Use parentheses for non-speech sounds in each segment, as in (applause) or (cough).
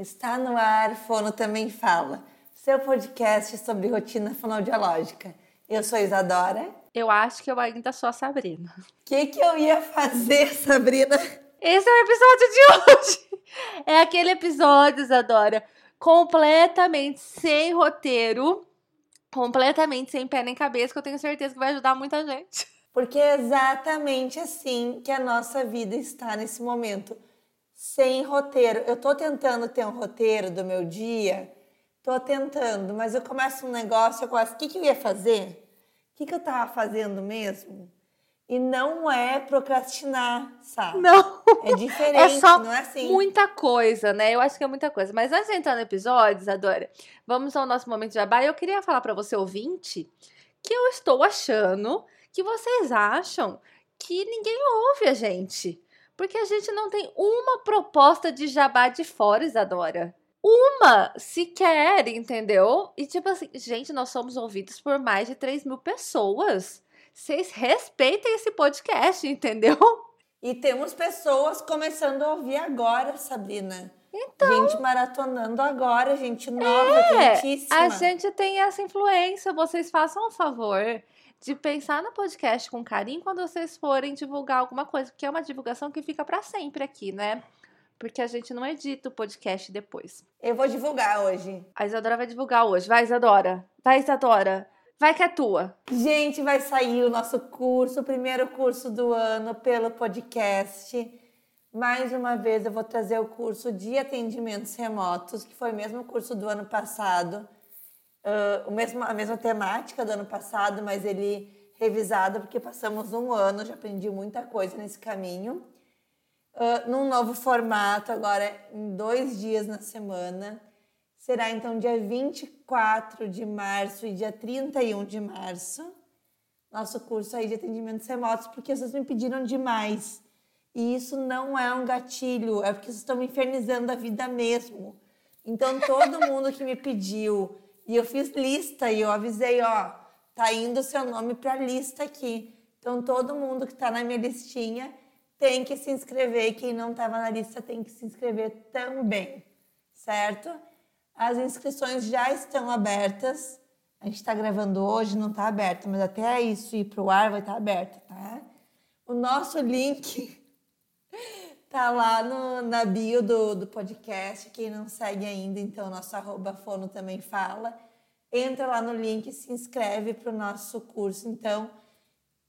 Está no ar, Fono Também Fala, seu podcast sobre rotina fonoaudiológica. Eu sou Isadora. Eu acho que eu ainda sou a Sabrina. O que, que eu ia fazer, Sabrina? Esse é o episódio de hoje. É aquele episódio, Isadora, completamente sem roteiro, completamente sem pé nem cabeça, que eu tenho certeza que vai ajudar muita gente. Porque é exatamente assim que a nossa vida está nesse momento sem roteiro. Eu tô tentando ter um roteiro do meu dia, tô tentando, mas eu começo um negócio, eu começo, o que, que eu ia fazer? O que, que eu tava fazendo mesmo? E não é procrastinar, sabe? Não. É (laughs) diferente, é só não é assim. Muita coisa, né? Eu acho que é muita coisa. Mas antes de entrar no episódio, Isadora, vamos ao nosso momento de jabá. Eu queria falar para você, ouvinte, que eu estou achando que vocês acham que ninguém ouve a gente. Porque a gente não tem uma proposta de jabá de fora, Isadora. Uma sequer, entendeu? E tipo assim, gente, nós somos ouvidos por mais de 3 mil pessoas. Vocês respeitem esse podcast, entendeu? E temos pessoas começando a ouvir agora, Sabrina. Então. Gente maratonando agora, gente nova, É, quentíssima. a gente tem essa influência. Vocês façam o favor de pensar no podcast com carinho quando vocês forem divulgar alguma coisa, porque é uma divulgação que fica para sempre aqui, né? Porque a gente não edita o podcast depois. Eu vou divulgar hoje. A Isadora vai divulgar hoje. Vai, Isadora. Vai, Isadora. Vai que é tua. Gente, vai sair o nosso curso, o primeiro curso do ano pelo podcast. Mais uma vez eu vou trazer o curso de atendimentos remotos, que foi o mesmo curso do ano passado, ah, o mesmo, a mesma temática do ano passado, mas ele revisado, porque passamos um ano, já aprendi muita coisa nesse caminho. Ah, num novo formato, agora em dois dias na semana. Será então dia 24 de março e dia 31 de março. Nosso curso aí de atendimentos remotos, porque vocês me pediram demais. E isso não é um gatilho, é porque vocês estão me infernizando a vida mesmo. Então, todo mundo que me pediu, e eu fiz lista e eu avisei, ó, tá indo o seu nome para lista aqui. Então, todo mundo que tá na minha listinha tem que se inscrever. Quem não estava na lista tem que se inscrever também, certo? As inscrições já estão abertas. A gente está gravando hoje, não está aberto, mas até isso ir para o ar vai estar aberto, tá? O nosso link (laughs) tá lá no, na bio do, do podcast. Quem não segue ainda, então, nosso arroba fono também fala. Entra lá no link e se inscreve para o nosso curso. Então,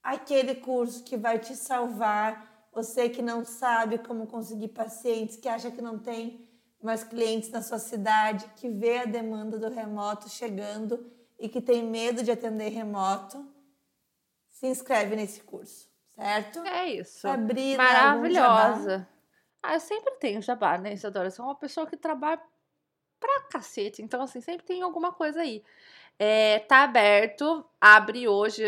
aquele curso que vai te salvar. Você que não sabe como conseguir pacientes, que acha que não tem mais clientes na sua cidade, que vê a demanda do remoto chegando e que tem medo de atender remoto, se inscreve nesse curso, certo? É isso. Sabrina, algum Maravilhosa. Ah, eu sempre tenho jabá, né, Isadora? Eu sou uma pessoa que trabalha pra cacete. Então, assim, sempre tem alguma coisa aí. É, tá aberto, abre hoje.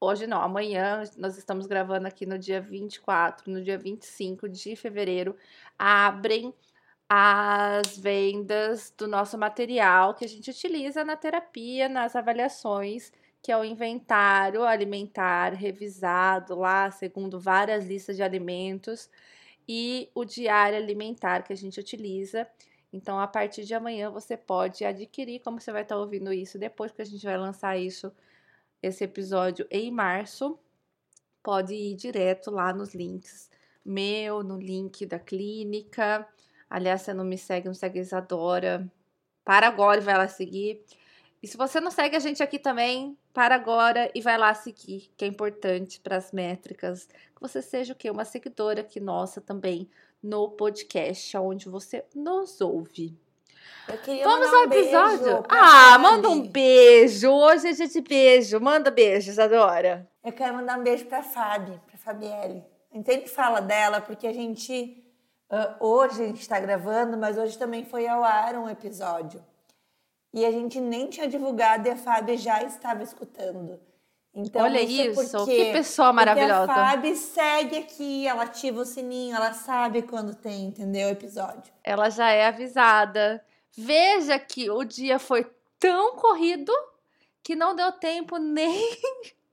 Hoje não, amanhã nós estamos gravando aqui no dia 24, no dia 25 de fevereiro. Abrem as vendas do nosso material que a gente utiliza na terapia, nas avaliações, que é o inventário alimentar revisado lá, segundo várias listas de alimentos, e o diário alimentar que a gente utiliza. Então, a partir de amanhã você pode adquirir, como você vai estar ouvindo isso depois que a gente vai lançar isso, esse episódio em março, pode ir direto lá nos links meu, no link da clínica. Aliás, você não me segue, não segue a Isadora, para agora e vai lá seguir. E se você não segue a gente aqui também, para agora e vai lá seguir, que é importante para as métricas. Que você seja o quê? Uma seguidora aqui nossa também no podcast, onde você nos ouve. Vamos ao um episódio? Ah, manda um beijo. Hoje é dia de beijo. Manda beijos, Adora. Eu quero mandar um beijo pra Fabi, pra Fabielle. A gente sempre fala dela porque a gente. ah, hoje a gente está gravando, mas hoje também foi ao ar um episódio. E a gente nem tinha divulgado e a Fabi já estava escutando. Então, Olha por isso, quê. que pessoa maravilhosa. Porque a Fabi segue aqui, ela ativa o sininho, ela sabe quando tem, entendeu? O episódio. Ela já é avisada. Veja que o dia foi tão corrido que não deu tempo nem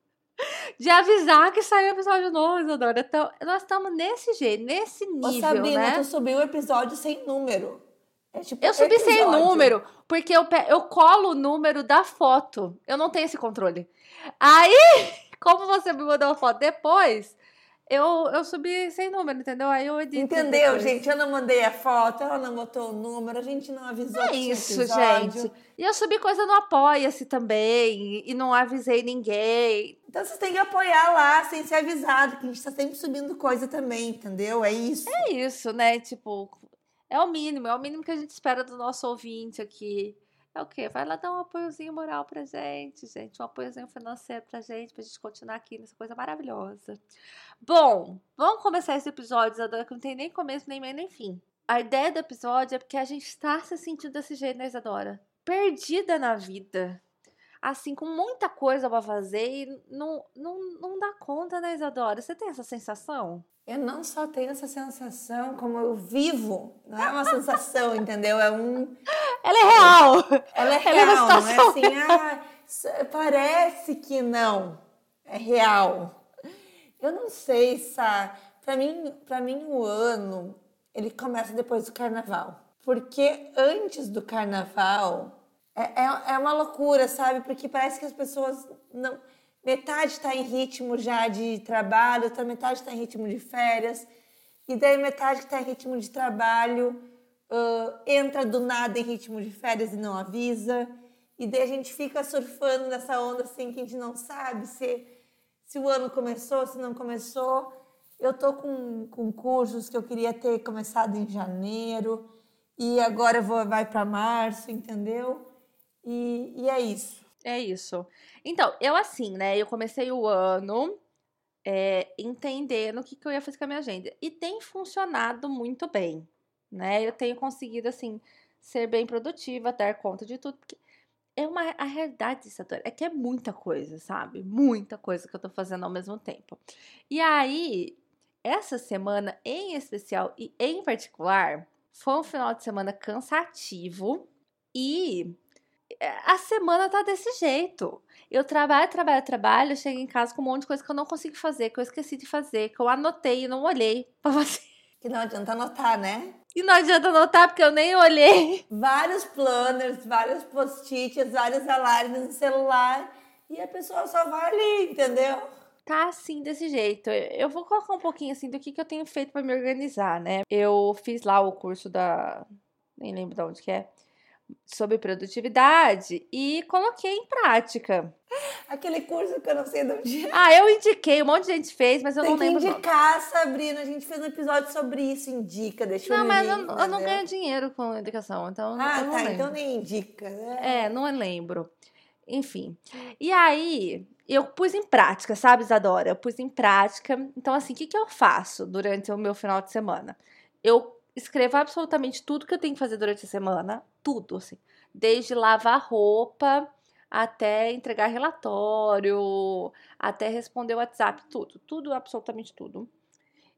(laughs) de avisar que saiu episódio novo, Isadora. Então, nós estamos nesse jeito, nesse Ô, nível, Sabrina, né? tu subiu o episódio sem número. É tipo Eu subi sem episódio. número, porque eu, eu colo o número da foto. Eu não tenho esse controle. Aí, (laughs) como você me mandou a foto depois, eu, eu subi sem número, entendeu? Aí eu edito. Entendeu, depois. gente? Eu não mandei a foto, ela não botou o número, a gente não avisou É isso, episódio. gente. E eu subi coisa no Apoia-se também. E não avisei ninguém. Então vocês têm que apoiar lá sem ser avisado, que a gente tá sempre subindo coisa também, entendeu? É isso. É isso, né? Tipo, é o mínimo. É o mínimo que a gente espera do nosso ouvinte aqui. É o quê? Vai lá dar um apoiozinho moral pra gente, gente. Um apoiozinho financeiro pra gente, pra gente continuar aqui nessa coisa maravilhosa. Bom, vamos começar esse episódio, Isadora, que não tem nem começo, nem meio, nem fim. A ideia do episódio é porque a gente está se sentindo desse jeito, né, Isadora? Perdida na vida. Assim, com muita coisa pra fazer e não, não, não dá conta, né, Isadora? Você tem essa sensação? Eu não só tenho essa sensação, como eu vivo. Não é uma sensação, (laughs) entendeu? É um. Ela é real! Ela é Ela é uma real, não é situação assim, ah, parece que não. É real. Eu não sei, Sá. Pra mim, pra mim, o ano, ele começa depois do carnaval. Porque antes do carnaval, é, é, é uma loucura, sabe? Porque parece que as pessoas não... Metade está em ritmo já de trabalho, outra metade está em ritmo de férias. E daí metade que está em ritmo de trabalho ah, entra do nada em ritmo de férias e não avisa. E daí a gente fica surfando nessa onda assim que a gente não sabe se, se o ano começou, se não começou. Eu tô com, com cursos que eu queria ter começado em janeiro e agora vou, vai para março, entendeu? E, e é isso. É isso. Então, eu assim, né? Eu comecei o ano é, entendendo o que, que eu ia fazer com a minha agenda. E tem funcionado muito bem, né? Eu tenho conseguido, assim, ser bem produtiva, dar conta de tudo. Porque é uma, a realidade, Isadora, é que é muita coisa, sabe? Muita coisa que eu tô fazendo ao mesmo tempo. E aí, essa semana em especial e em particular, foi um final de semana cansativo e a semana tá desse jeito. Eu trabalho, trabalho, trabalho, chego em casa com um monte de coisa que eu não consigo fazer, que eu esqueci de fazer, que eu anotei e não olhei (laughs) pra fazer. Que não adianta anotar, né? E não adianta anotar porque eu nem olhei. Vários planners, vários post-its, vários alarmes no celular e a pessoa só vai ali, entendeu? Tá assim, desse jeito. Eu vou colocar um pouquinho assim do que, que eu tenho feito pra me organizar, né? Eu fiz lá o curso da. Nem lembro de onde que é. Sobre produtividade e coloquei em prática. Aquele curso que eu não sei de onde é. Ah, eu indiquei, um monte de gente fez, mas eu Tem não que lembro. o nome. indicar, Sabrina. A gente fez um episódio sobre isso. Indica, deixa Não, o mas link, eu, eu não ganho dinheiro com indicação, então Ah, eu não tá. lembro. Então nem indica. né? É, não lembro. Enfim. E aí, eu pus em prática, sabe, Isadora? Eu pus em prática. Então, assim, o que, que eu faço durante o meu final de semana? Eu escrevo absolutamente tudo que eu tenho que fazer durante a semana. Tudo, assim. Desde lavar roupa até entregar relatório, até responder o WhatsApp, tudo. Tudo, absolutamente tudo.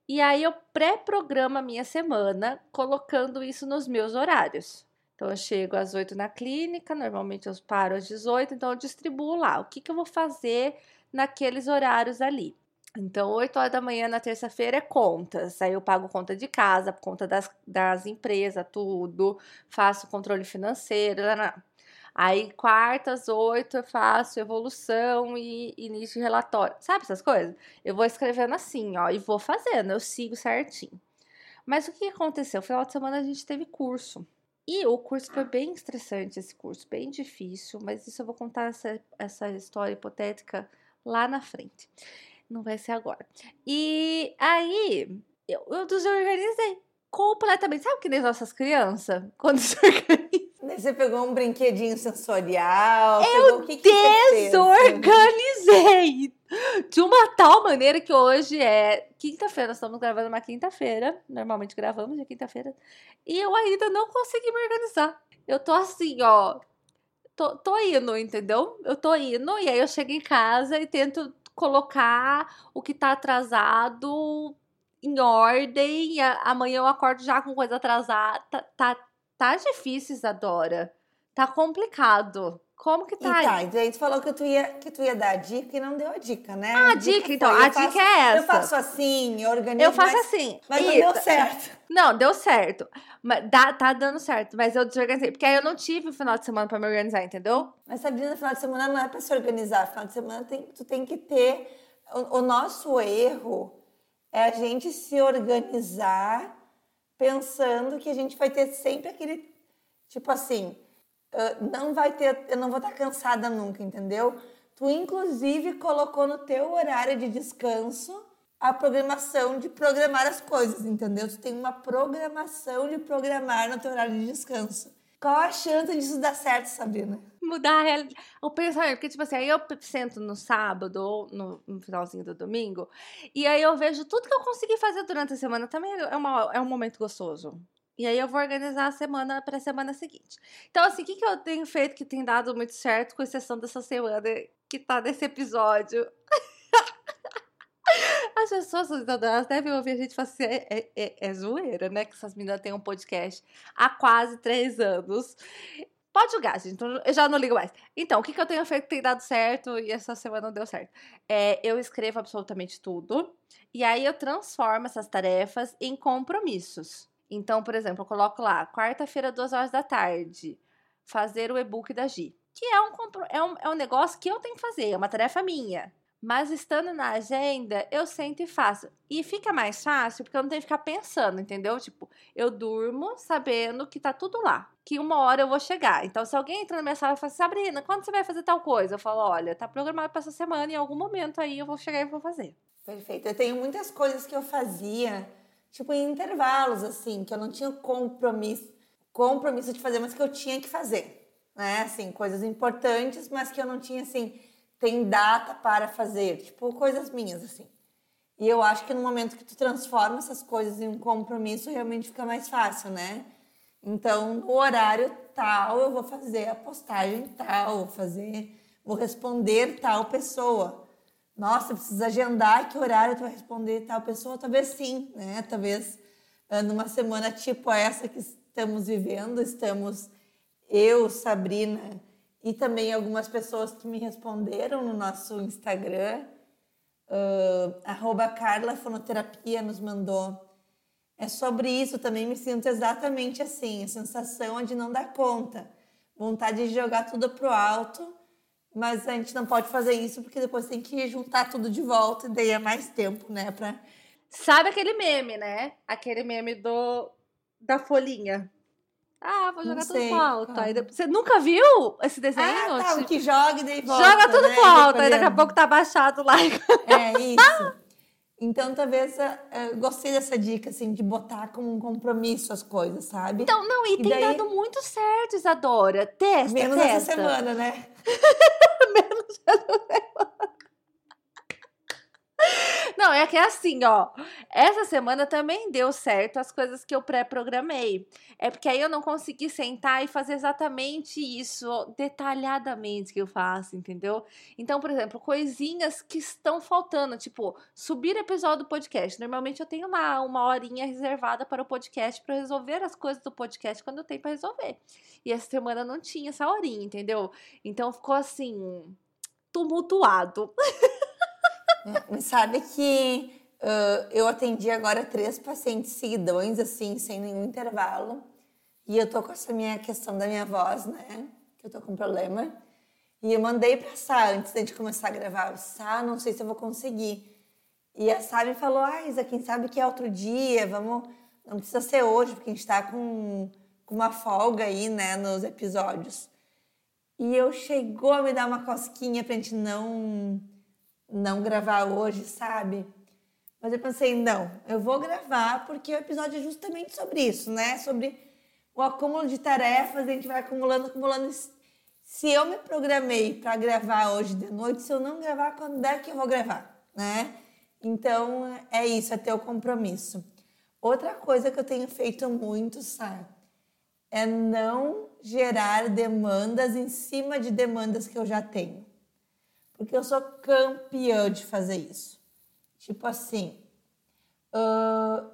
E aí, eu pré-programo a minha semana colocando isso nos meus horários. Então, eu chego às 8 na clínica, normalmente eu paro às 18, então eu distribuo lá o que, que eu vou fazer naqueles horários ali. Então, 8 horas da manhã na terça-feira é contas. Aí eu pago conta de casa, conta das, das empresas, tudo. Faço controle financeiro. lá, lá. Aí, quarta às 8 eu faço evolução e início de relatório. Sabe essas coisas? Eu vou escrevendo assim, ó, e vou fazendo, eu sigo certinho. Mas o que aconteceu? Final de semana a gente teve curso. E o curso foi bem estressante, esse curso, bem difícil, mas isso eu vou contar essa, essa história hipotética lá na frente. Não vai ser agora. E aí, eu, eu desorganizei completamente. Sabe que nem nossas crianças, (laughs) quando se organizam? Você pegou um brinquedinho sensorial. Eu que? Desorganizei! De uma tal maneira que hoje é quinta-feira, nós estamos gravando uma quinta-feira. Normalmente gravamos de quinta-feira. E eu ainda não consegui me organizar. Eu tô assim, ó. Tô, tô indo, entendeu? Eu tô indo, e aí eu chego em casa e tento colocar o que tá atrasado em ordem. Amanhã eu acordo já com coisa atrasada. Tá, tá, tá difícil, Isadora. Tá complicado. Como que tá? E tá, então aí tu falou que tu, ia, que tu ia dar a dica e não deu a dica, né? Ah, a dica, então. A dica faço, é essa. Eu faço assim, eu organizo. Eu faço mas, assim. Mas não Ita. deu certo. (laughs) Não, deu certo. Mas dá, tá dando certo. Mas eu desorganizei. Porque aí eu não tive o final de semana pra me organizar, entendeu? Mas Sabrina, final de semana não é pra se organizar. Final de semana tem, tu tem que ter. O, o nosso erro é a gente se organizar pensando que a gente vai ter sempre aquele. Tipo assim, não vai ter. Eu não vou estar cansada nunca, entendeu? Tu, inclusive, colocou no teu horário de descanso a programação de programar as coisas, entendeu? Tu tem uma programação de programar no teu horário de descanso. Qual a chance disso dar certo, Sabrina? Mudar a realidade. O pensamento, porque, tipo assim, aí eu sento no sábado ou no, no finalzinho do domingo, e aí eu vejo tudo que eu consegui fazer durante a semana. Também é, uma, é um momento gostoso. E aí eu vou organizar a semana para a semana seguinte. Então, assim, o que, que eu tenho feito que tem dado muito certo, com exceção dessa semana que tá nesse episódio? (laughs) As pessoas, elas devem ouvir a gente falar assim, é, é, é, é zoeira, né? Que essas meninas têm um podcast há quase três anos. Pode julgar, gente. Eu já não ligo mais. Então, o que, que eu tenho feito que tem dado certo e essa semana não deu certo? É, eu escrevo absolutamente tudo. E aí eu transformo essas tarefas em compromissos. Então, por exemplo, eu coloco lá, quarta-feira, duas horas da tarde, fazer o e-book da Gi. Que é um, é, um, é um negócio que eu tenho que fazer, é uma tarefa minha. Mas estando na agenda, eu sento e faço. E fica mais fácil porque eu não tenho que ficar pensando, entendeu? Tipo, eu durmo sabendo que tá tudo lá. Que uma hora eu vou chegar. Então, se alguém entra na minha sala e fala assim, Sabrina, quando você vai fazer tal coisa? Eu falo, olha, tá programado para essa semana em algum momento aí eu vou chegar e vou fazer. Perfeito. Eu tenho muitas coisas que eu fazia, tipo, em intervalos, assim, que eu não tinha compromisso, compromisso de fazer, mas que eu tinha que fazer. Né? Assim, coisas importantes, mas que eu não tinha, assim tem data para fazer, tipo coisas minhas assim. E eu acho que no momento que tu transforma essas coisas em um compromisso, realmente fica mais fácil, né? Então, no horário tal, eu vou fazer a postagem tal, vou fazer, vou responder tal pessoa. Nossa, precisa agendar que horário tu vai responder tal pessoa? Talvez sim, né? Talvez ah, numa semana tipo essa que estamos vivendo, estamos eu, Sabrina, e também algumas pessoas que me responderam no nosso Instagram. Uh, arroba Carla Fonoterapia nos mandou. É sobre isso, também me sinto exatamente assim, a sensação de não dar conta, vontade de jogar tudo pro alto, mas a gente não pode fazer isso porque depois tem que juntar tudo de volta e daí é mais tempo, né, pra... Sabe aquele meme, né? Aquele meme do da folhinha. Ah, vou jogar tudo pro alto. Aí você nunca viu esse desenho? Ah, tá, o que joga e daí volta, Joga tudo né? pro alto, aí daqui a pouco tá baixado lá. É (laughs) isso. Então, talvez eu gostei dessa dica, assim, de botar como um compromisso as coisas, sabe? Então, não, e, e tem daí... dado muito certo, Isadora. Testa, Menos testa. essa semana, né? (laughs) Menos essa semana. Não, é que é assim, ó. Essa semana também deu certo as coisas que eu pré-programei. É porque aí eu não consegui sentar e fazer exatamente isso detalhadamente que eu faço, entendeu? Então, por exemplo, coisinhas que estão faltando, tipo, subir episódio do podcast. Normalmente eu tenho lá uma horinha reservada para o podcast para resolver as coisas do podcast quando eu tenho para resolver. E essa semana não tinha essa horinha, entendeu? Então ficou assim tumultuado. (laughs) (laughs) Sabe que uh, eu atendi agora três pacientes seguidões, assim, sem nenhum intervalo. E eu tô com essa minha questão da minha voz, né? Que eu tô com problema. E eu mandei pra Sá antes de começar a gravar. Sá, não sei se eu vou conseguir. E a Sá me falou, ah, Isa, quem sabe que é outro dia, vamos... Não precisa ser hoje, porque a gente tá com, com uma folga aí, né, nos episódios. E eu chegou a me dar uma cosquinha pra gente não não gravar hoje, sabe? Mas eu pensei, não, eu vou gravar porque o episódio é justamente sobre isso, né? Sobre o acúmulo de tarefas, a gente vai acumulando, acumulando. Se eu me programei para gravar hoje de noite, se eu não gravar, quando é que eu vou gravar, né? Então, é isso, é ter o compromisso. Outra coisa que eu tenho feito muito, sabe? É não gerar demandas em cima de demandas que eu já tenho porque eu sou campeã de fazer isso. Tipo assim, uh,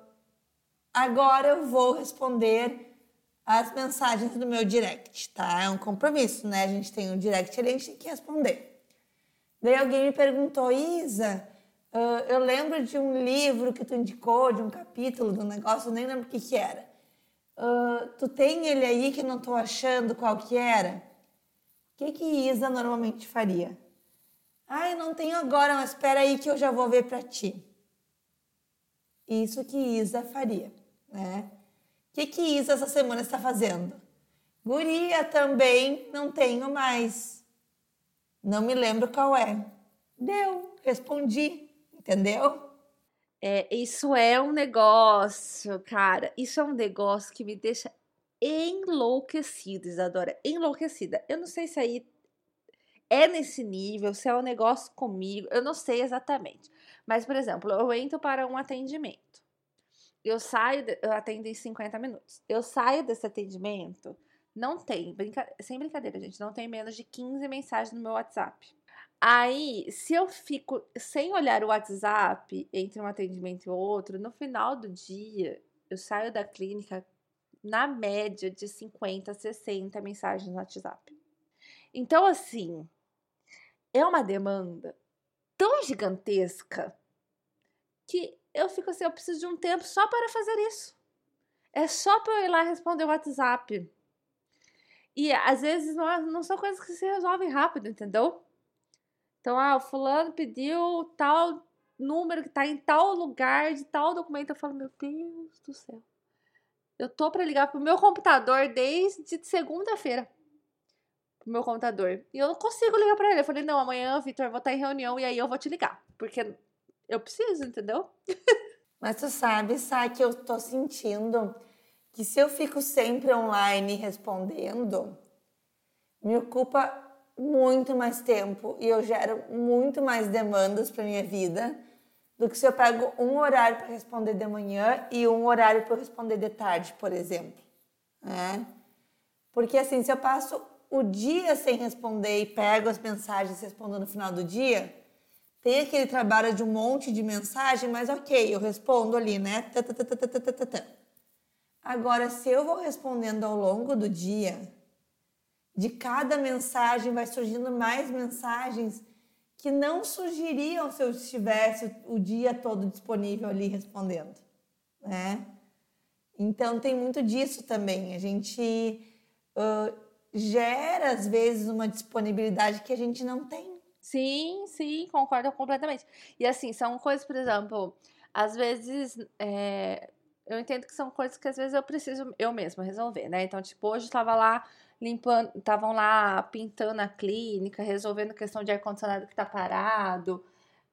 agora eu vou responder as mensagens do meu direct, tá? É um compromisso, né? A gente tem um direct ali, a gente tem que responder. Daí alguém me perguntou, Isa, uh, eu lembro de um livro que tu indicou, de um capítulo, de um negócio, nem lembro o que que era. Uh, tu tem ele aí que não tô achando qual que era? O que que Isa normalmente faria? Ai, não tenho agora, mas espera aí que eu já vou ver para ti. Isso que Isa faria, né? O que que Isa essa semana está fazendo? Guria também não tenho mais. Não me lembro qual é. Deu, respondi, entendeu? É, isso é um negócio, cara. Isso é um negócio que me deixa enlouquecida, Isadora. Enlouquecida. Eu não sei se aí é nesse nível, se é um negócio comigo, eu não sei exatamente. Mas, por exemplo, eu entro para um atendimento. Eu saio, eu atendo em 50 minutos. Eu saio desse atendimento, não tem, brinca, sem brincadeira, gente, não tem menos de 15 mensagens no meu WhatsApp. Aí, se eu fico sem olhar o WhatsApp entre um atendimento e outro, no final do dia, eu saio da clínica na média de 50, 60 mensagens no WhatsApp. Então, assim, é uma demanda tão gigantesca que eu fico assim, eu preciso de um tempo só para fazer isso. É só para eu ir lá responder o WhatsApp. E às vezes não, é, não são coisas que se resolvem rápido, entendeu? Então, ah, o fulano pediu tal número que tá em tal lugar, de tal documento. Eu falo, meu Deus do céu. Eu tô para ligar pro meu computador desde segunda-feira pro meu computador. E eu não consigo ligar para ele. Eu falei, não, amanhã, Vitor, vou estar em reunião e aí eu vou te ligar. Porque eu preciso, entendeu? (laughs) Mas tu sabe, sabe que eu tô sentindo que se eu fico sempre online respondendo, me ocupa muito mais tempo e eu gero muito mais demandas para minha vida do que se eu pego um horário para responder de manhã e um horário para responder de tarde, por exemplo. Né? Porque assim, se eu passo o dia sem responder e pego as mensagens e respondo no final do dia, tem aquele trabalho de um monte de mensagem, mas ok, eu respondo ali, né? Agora, se eu vou respondendo ao longo do dia, de cada mensagem vai surgindo mais mensagens que não surgiriam se eu estivesse o dia todo disponível ali respondendo, né? Então tem muito disso também. A gente uh, gera, às vezes, uma disponibilidade que a gente não tem. Sim, sim, concordo completamente. E assim, são coisas, por exemplo, às vezes. É, eu entendo que são coisas que às vezes eu preciso eu mesma resolver, né? Então, tipo, hoje eu tava lá limpando, estavam lá pintando a clínica, resolvendo questão de ar-condicionado que tá parado.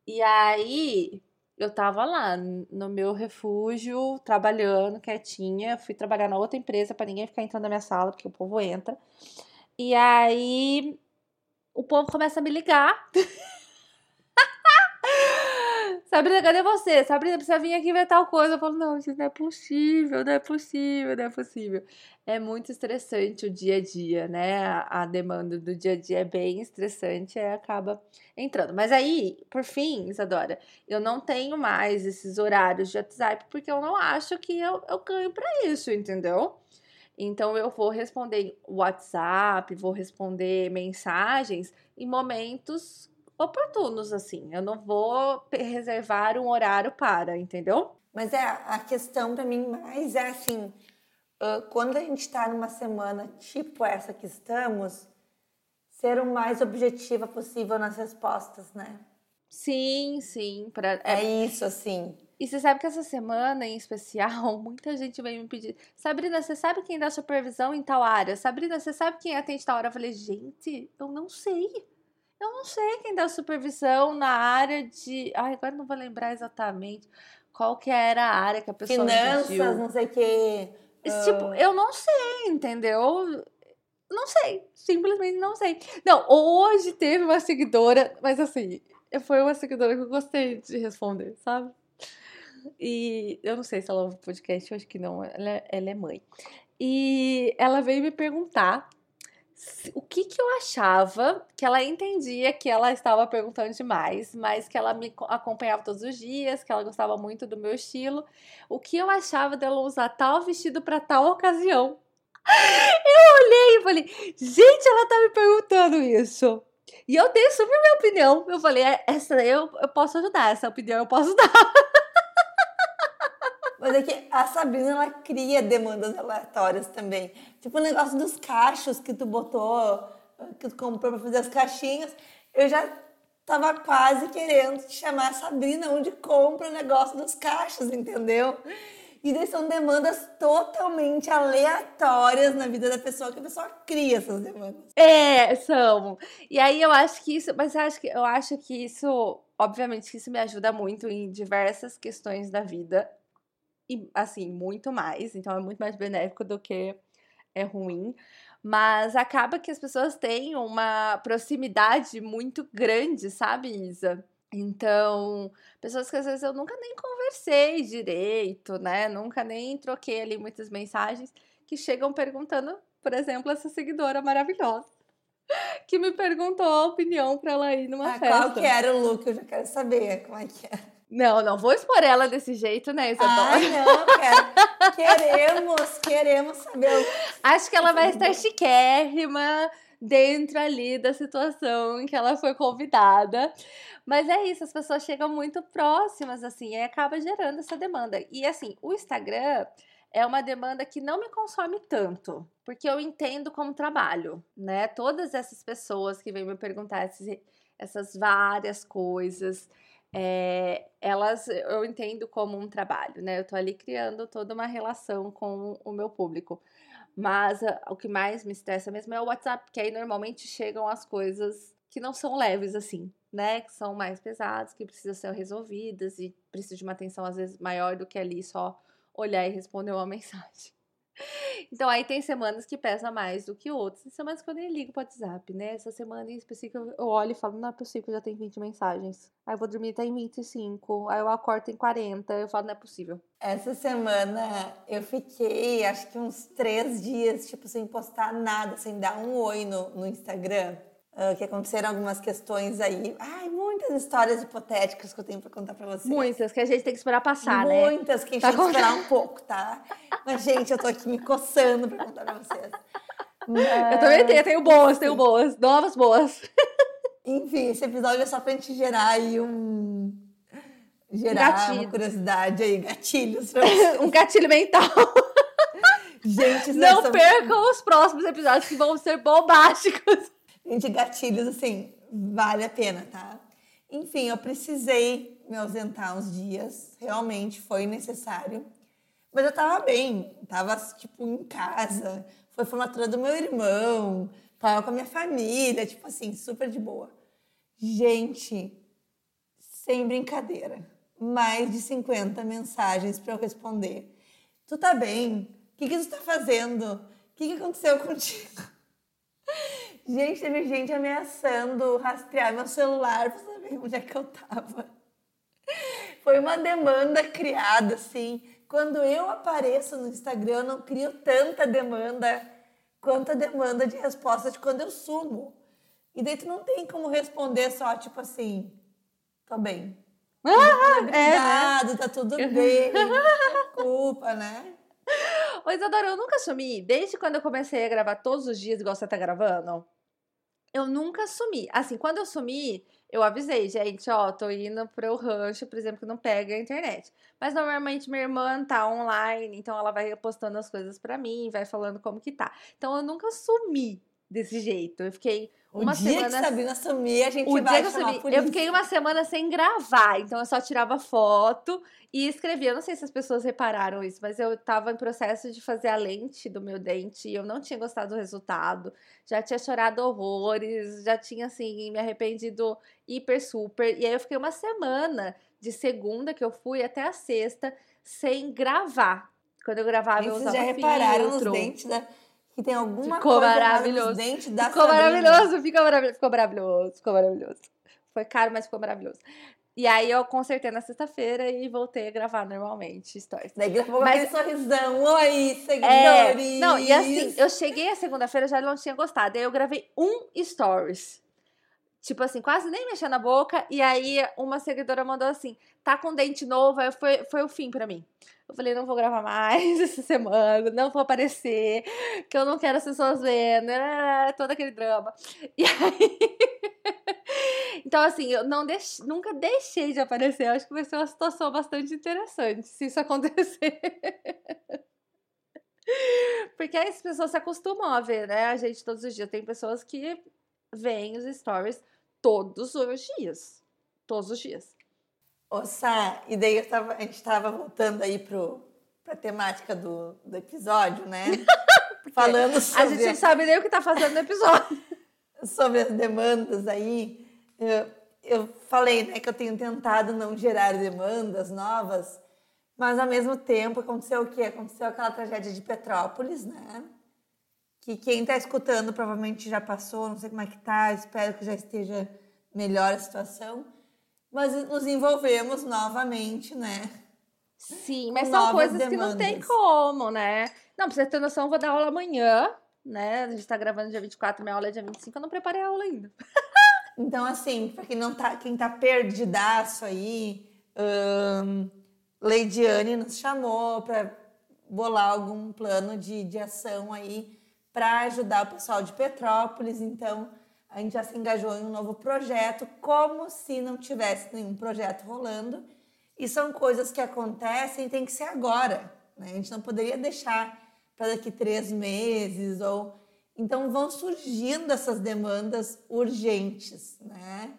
E aí eu tava lá no meu refúgio, trabalhando quietinha. Fui trabalhar na outra empresa para ninguém ficar entrando na minha sala, porque o povo entra. E aí o povo começa a me ligar. (laughs) Sabrina, cadê você? Sabrina, precisa vir aqui ver tal coisa. Eu falo, não, isso não é possível, não é possível, não é possível. É muito estressante o dia a dia, né? A, demanda do dia a dia é bem estressante e acaba entrando. Mas aí, por fim, Isadora, eu não tenho mais esses horários de WhatsApp porque eu não acho que eu, eu ganho para isso, entendeu? Então eu vou responder WhatsApp, vou responder mensagens em momentos oportunos, assim. Eu não vou reservar um horário para, entendeu? Mas é a questão para mim mais é assim, quando a gente está numa semana tipo essa que estamos, ser o mais objetiva possível nas respostas, né? Sim, sim. Pra, é, é isso, assim. E você sabe que essa semana em especial, (laughs) muita gente veio me pedir: Sabrina, você sabe quem dá supervisão em tal área? Sabrina, você sabe quem atende tal hora? Eu falei: gente, eu não sei. Eu não sei quem dá supervisão na área de. Ai, agora não vou lembrar exatamente qual que era a área que a pessoa Finanças, pediu. não sei o quê. Uh... Tipo, eu não sei, entendeu? Não sei, simplesmente não sei. Não, hoje teve uma seguidora, mas assim, foi uma seguidora que eu gostei de responder, sabe? E eu não sei se ela ouve podcast, eu acho que não, ela é, ela é mãe. E ela veio me perguntar o que, que eu achava, que ela entendia que ela estava perguntando demais, mas que ela me acompanhava todos os dias, que ela gostava muito do meu estilo, o que eu achava dela usar tal vestido para tal ocasião. (laughs) Eu olhei e falei, gente, ela tá me perguntando isso. E eu dei super minha opinião. Eu falei, é, essa eu, eu posso ajudar, essa opinião eu posso (laughs) dar. Mas é que a Sabrina, ela cria demandas aleatórias também. Tipo o negócio dos cachos que tu botou, que tu comprou pra fazer as caixinhas. Eu já tava quase querendo te chamar Sabrina, onde compra o negócio dos cachos, entendeu? E daí são demandas totalmente aleatórias na vida da pessoa, que a pessoa cria essas demandas. É, são. E aí eu acho que isso, mas eu acho que eu acho que isso, obviamente que isso me ajuda muito em diversas questões da vida. E assim, muito mais, então é muito mais benéfico do que é ruim. Mas acaba que as pessoas têm uma proximidade muito grande, sabe, Isa? Então, pessoas que às vezes eu nunca nem conversei direito, né? Nunca nem troquei ali muitas mensagens que chegam perguntando, por exemplo, essa seguidora maravilhosa que me perguntou a opinião para ela ir numa ah, festa. Qual que era o look? Eu já quero saber como é que é. Não, não vou expor ela desse jeito, né, Isabela? Ai, não, quero. queremos, queremos saber. Acho que ela vai estar chiquérrima dentro ali da situação em que ela foi convidada. Mas é isso, as pessoas chegam muito próximas, assim, e acaba gerando essa demanda. E assim, o Instagram é uma demanda que não me consome tanto, porque eu entendo como trabalho, né? Todas essas pessoas que vêm me perguntar esses, essas várias coisas, é, elas eu entendo como um trabalho, né? Eu tô ali criando toda uma relação com o meu público. Mas uh, o que mais me estressa mesmo é o WhatsApp, porque aí normalmente chegam as coisas que não são leves assim, né? Que são mais pesadas, que precisam ser resolvidas e precisam de uma atenção às vezes maior do que ali só olhar e responder uma (laughs) mensagem. Então aí tem semanas que pesa mais do que outras. Tem semanas que eu nem ligo pro WhatsApp, né? Essa semana em específico eu olho e falo, não é possível já tem 20 mensagens. Aí eu vou dormir tá em 25. Aí eu acordo em 40. Eu falo, não é possível. Essa semana eu fiquei, acho que uns três dias, tipo, sem postar nada, sem dar um oi no, no Instagram. Uh, que aconteceram algumas questões aí. Ai, muitas histórias hipotéticas que eu tenho para contar para vocês. Muitas, que a gente tem que esperar passar, muitas, né? Muitas, que a gente tá tem que esperar um pouco, tá? Mas, gente, eu tô aqui me coçando para contar para vocês. Mas... (laughs) Eu também tenho, tenho boas, tenho boas, novas boas. Enfim, esse episódio é só pra gente gerar aí um. Gerar Gatilho. uma curiosidade aí, gatilhos. (laughs) um gatilho mental. Gente, não percam os próximos episódios que vão ser bombásticos. Gente, gatilhos, assim, vale a pena, tá? Enfim, eu precisei me ausentar uns dias, realmente foi necessário. Mas eu tava bem, tava, tipo, em casa, foi formatura do meu irmão, tava com a minha família, tipo assim, super de boa. Gente, sem brincadeira, mais de 50 mensagens para eu responder. Tu tá bem? O que, que tu tá fazendo? O que, que aconteceu contigo? Gente, teve gente ameaçando rastrear meu celular pra saber onde é que eu tava. Foi uma demanda criada, assim. Quando eu apareço no Instagram, eu não crio tanta demanda quanto a demanda de resposta de quando eu sumo. E daí tu não tem como responder só, tipo assim, tô bem. (laughs) Ah, Obrigado, é, né? tá tudo bem. (laughs) Desculpa, né? Ô, Isadora, eu nunca sumi. Desde quando eu comecei a gravar todos os dias, igual você tá gravando, eu nunca sumi. Assim, quando eu sumi, eu avisei, gente, ó, tô indo pro rancho, por exemplo, que não pega a internet. Mas normalmente minha irmã tá online, então ela vai postando as coisas para mim, vai falando como que tá. Então eu nunca sumi desse jeito. Eu fiquei uma o dia semana. que Sabrina sumir, a gente o vai dia que eu, sumi, eu fiquei uma semana sem gravar, então eu só tirava foto e escrevia. Eu não sei se as pessoas repararam isso, mas eu tava em processo de fazer a lente do meu dente e eu não tinha gostado do resultado. Já tinha chorado horrores, já tinha assim me arrependido hiper super. E aí eu fiquei uma semana de segunda que eu fui até a sexta sem gravar. Quando eu gravava, eu usava Vocês já repararam filtro. nos dentes da que tem alguma ficou coisa maravilhoso. nos dentes da Ficou Sabrina. maravilhoso, ficou maravilhoso, ficou maravilhoso, ficou maravilhoso. Foi caro, mas ficou maravilhoso. E aí eu consertei na sexta-feira e voltei a gravar normalmente stories. Daí gravou mas, aquele sorrisão. Oi, seguidores! É, não, e assim, eu cheguei a segunda-feira já não tinha gostado. Aí eu gravei um stories. Tipo assim, quase nem mexendo na boca. E aí uma seguidora mandou assim: tá com dente novo. Aí foi, foi o fim para mim. Eu falei: não vou gravar mais (laughs) essa semana, não vou aparecer, que eu não quero as pessoas vendo. Todo aquele drama. E aí. (laughs) então, assim, eu não deix... nunca deixei de aparecer. Eu acho que vai ser uma situação bastante interessante se isso (laughs) acontecer. Porque as pessoas se acostumam a ver, né? A gente todos os dias. Tem pessoas que veem os stories todos os dias. Todos os dias. Ô, Sá, e daí tava, a gente estava voltando aí pro, pra temática do, do episódio, né? (laughs) Falando sobre... A gente não sabe nem o que tá fazendo no episódio. (laughs) sobre as demandas aí. Eu, eu falei, né, que eu tenho tentado não gerar demandas novas, mas ao mesmo tempo aconteceu o quê? Aconteceu aquela tragédia de Petrópolis, né? Que quem está escutando provavelmente já passou, não sei como é que tá, espero que já esteja melhor a situação. Mas nos envolvemos novamente, né? Sim, mas são coisas demandas. que não tem como, né? Não, pra você ter noção, eu vou dar aula amanhã, né? A gente tá gravando dia 24, minha aula é dia 25, eu não preparei a aula ainda. (laughs) então, assim, pra quem não tá, quem tá perdidaço aí, hum, Leidiane nos chamou para bolar algum plano de, de ação aí para ajudar o pessoal de Petrópolis. Então, a gente já se engajou em um novo projeto, como se não tivesse nenhum projeto rolando. E são coisas que acontecem e tem que ser agora. Né? A gente não poderia deixar para daqui três meses ou então vão surgindo essas demandas urgentes, né?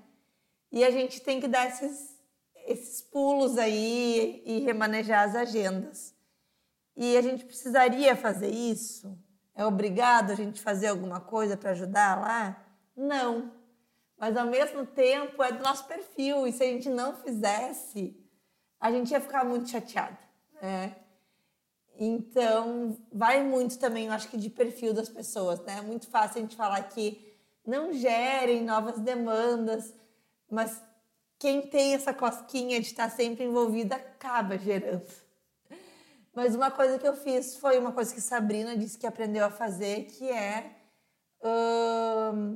E a gente tem que dar esses esses pulos aí e remanejar as agendas. E a gente precisaria fazer isso? É obrigado a gente fazer alguma coisa para ajudar lá? Não. Mas ao mesmo tempo é do nosso perfil e se a gente não fizesse, a gente ia ficar muito chateado, né? Então, vai muito também, eu acho que de perfil das pessoas, né? É muito fácil a gente falar que não gerem novas demandas, mas quem tem essa cosquinha de estar sempre envolvida acaba gerando. Mas uma coisa que eu fiz foi uma coisa que Sabrina disse que aprendeu a fazer, que é. Hum,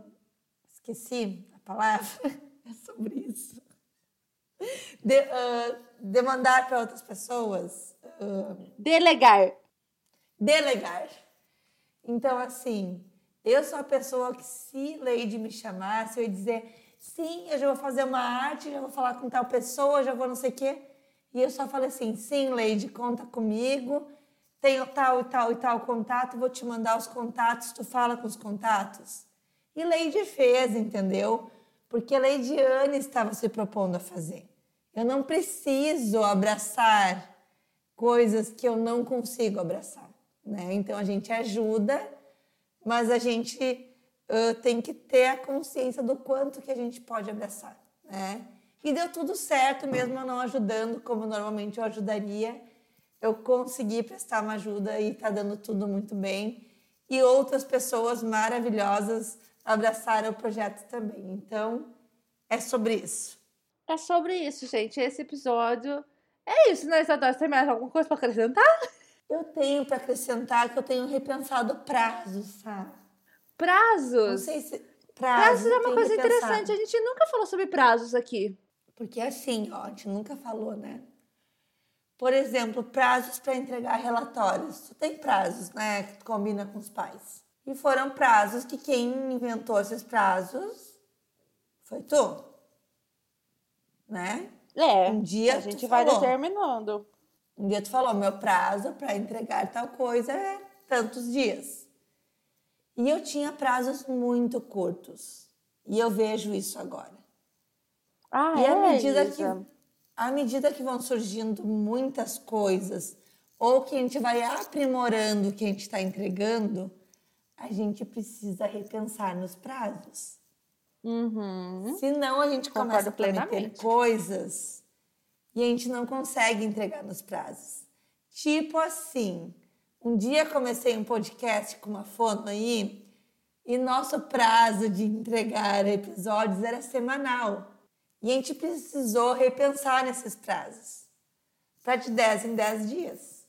esqueci a palavra, (laughs) é sobre isso. De, uh, demandar para outras pessoas. Uh, delegar. Delegar. Então, assim, eu sou a pessoa que, se Leide me chamasse, eu ia dizer sim, eu já vou fazer uma arte, já vou falar com tal pessoa, já vou não sei o quê. E eu só falei assim, sim, Leide, conta comigo, tenho tal e tal e tal contato, vou te mandar os contatos, tu fala com os contatos. E Leide fez, entendeu? Porque a Leidiane estava se propondo a fazer. Eu não preciso abraçar coisas que eu não consigo abraçar, né? Então a gente ajuda, mas a gente uh, tem que ter a consciência do quanto que a gente pode abraçar, né? E deu tudo certo, mesmo eu não ajudando como normalmente eu ajudaria. Eu consegui prestar uma ajuda e está dando tudo muito bem. E outras pessoas maravilhosas abraçaram o projeto também. Então, é sobre isso. É sobre isso, gente. Esse episódio é isso, né, Isadora? Você tem mais alguma coisa para acrescentar? Eu tenho para acrescentar que eu tenho repensado prazos, sabe? Prazos. Não sei se. Prazos, prazos é uma coisa interessante. A gente nunca falou sobre prazos aqui. Porque assim, ó, a gente nunca falou, né? Por exemplo, prazos para entregar relatórios. Tu tem prazos, né? Que tu combina com os pais. E foram prazos que quem inventou esses prazos foi tu. Né? É. Um dia a gente vai falou, determinando. Um dia tu falou: meu prazo para entregar tal coisa é tantos dias. E eu tinha prazos muito curtos. E eu vejo isso agora. Ah, e à é, medida que à medida que vão surgindo muitas coisas ou que a gente vai aprimorando o que a gente está entregando, a gente precisa repensar nos prazos. Uhum. Senão a gente Concordo começa a prometer coisas e a gente não consegue entregar nos prazos. Tipo assim, um dia comecei um podcast com uma fono aí e nosso prazo de entregar episódios era semanal. E a gente precisou repensar nesses prazos para de 10 em 10 dias.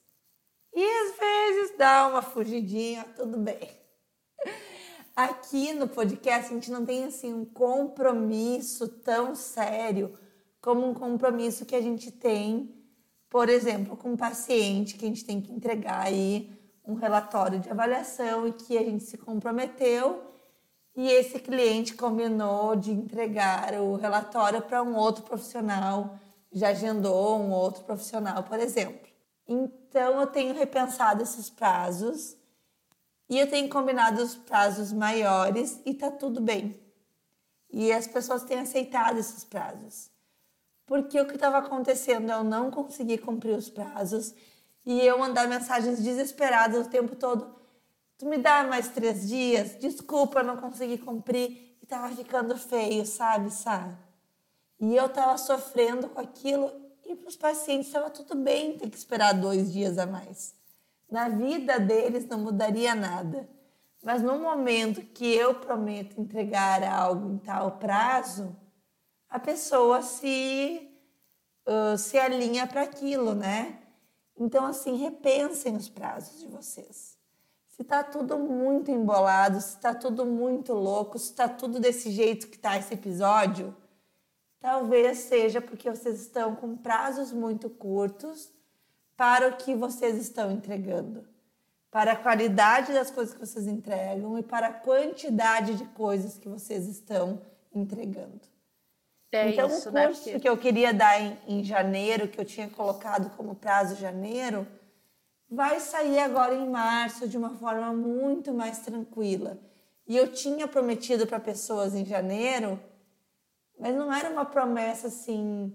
E às vezes dá uma fugidinha, tudo bem. aqui no podcast a gente não tem assim um compromisso tão sério como um compromisso que a gente tem, por exemplo, com um paciente que a gente tem que entregar aí um relatório de avaliação e que a gente se comprometeu e esse cliente combinou de entregar o relatório para um outro profissional, já agendou um outro profissional, por exemplo. Então eu tenho repensado esses prazos e eu tenho combinado os prazos maiores e tá tudo bem. E as pessoas têm aceitado esses prazos. Porque o que estava acontecendo eu não conseguir cumprir os prazos e eu mandar mensagens desesperadas o tempo todo. Tu me dá mais três dias? Desculpa, não consegui cumprir. E tava ficando feio, sabe, sabe? E eu tava sofrendo com aquilo e para os pacientes estava tudo bem ter que esperar dois dias a mais. Na vida deles não mudaria nada. Mas no momento que eu prometo entregar algo em tal prazo, a pessoa se, uh, se alinha para aquilo, né? Então, assim, repensem os prazos de vocês. Se está tudo muito embolado, se está tudo muito louco, se está tudo desse jeito que está esse episódio, talvez seja porque vocês estão com prazos muito curtos para o que vocês estão entregando, para a qualidade das coisas que vocês entregam e para a quantidade de coisas que vocês estão entregando. É então, isso, o né, curso né? que eu queria dar em, em janeiro, que eu tinha colocado como prazo janeiro, vai sair agora em março de uma forma muito mais tranquila. E eu tinha prometido para pessoas em janeiro, mas não era uma promessa assim,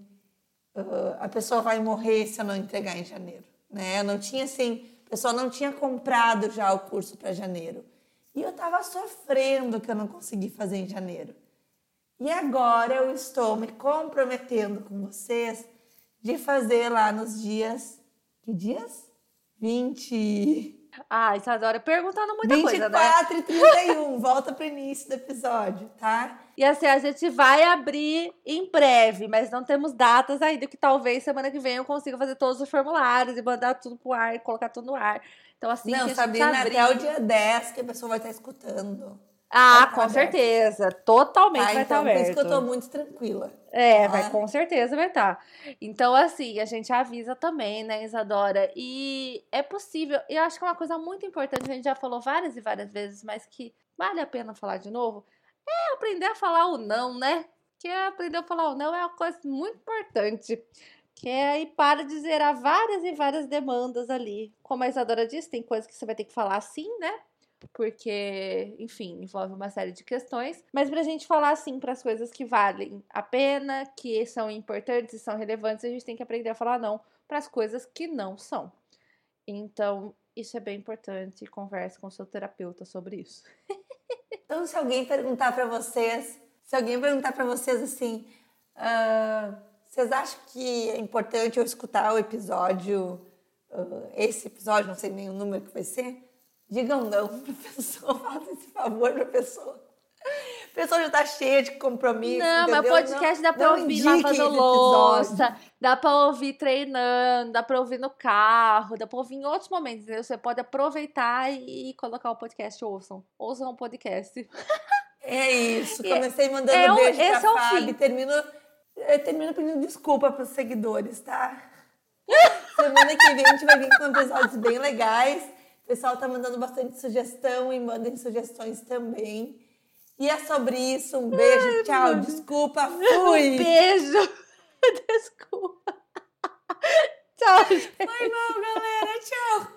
uh, a pessoa vai morrer se eu não entregar em janeiro, né? Eu não tinha assim, a pessoa não tinha comprado já o curso para janeiro. E eu estava sofrendo que eu não consegui fazer em janeiro. E agora eu estou me comprometendo com vocês de fazer lá nos dias. Que dias? 20. Ah, Isadora, perguntando muita 24 coisa, né? 24 e 31, (laughs) volta para o início do episódio, tá? E assim, a gente vai abrir em breve, mas não temos datas ainda, que talvez semana que vem eu consiga fazer todos os formulários e mandar tudo pro ar, colocar tudo no ar. Então, assim, não, que a Sabrina, abrir... até o dia 10 que a pessoa vai estar escutando. Ah, com aberto. certeza. Totalmente ah, vai então, estar aberto. Por isso que eu tô muito tranquila. É, ah. vai, com certeza vai estar. Então, assim, a gente avisa também, né, Isadora? E é possível, eu acho que é uma coisa muito importante, a gente já falou várias e várias vezes, mas que vale a pena falar de novo, é aprender a falar o não, né? Que é aprender a falar o não é uma coisa muito importante. Que é aí para de zerar várias e várias demandas ali. Como a Isadora disse, tem coisas que você vai ter que falar sim, né? Porque, enfim, envolve uma série de questões. Mas para a gente falar assim para as coisas que valem a pena, que são importantes e são relevantes, a gente tem que aprender a falar não para as coisas que não são. Então, isso é bem importante. Converse com o seu terapeuta sobre isso. (laughs) então, se alguém perguntar para vocês, se alguém perguntar para vocês assim, uh, vocês acham que é importante eu escutar o episódio, uh, esse episódio, não sei nem o número que vai ser? Digam não (laughs) para a pessoa, façam esse favor para a pessoa. A pessoa já está cheia de compromisso. Não, entendeu? mas podcast não, dá para ouvir lavando louça, dá para ouvir treinando, dá para ouvir no carro, dá para ouvir em outros momentos. Entendeu? Você pode aproveitar e colocar o podcast ouçam. Ouçam o podcast. (laughs) É isso. Comecei mandando é, beijo esse pra é Fábio. Termino, eu termino pedindo desculpa para os seguidores, tá? (laughs) Semana que vem a gente vai vir com episódios bem legais. O pessoal tá mandando bastante sugestão e mandem sugestões também. E é sobre isso. Um beijo, Ai, tchau, desculpa, fui. Um beijo. (laughs) Desculpa. (laughs) tchau, gente. Foi mal, galera. Tchau.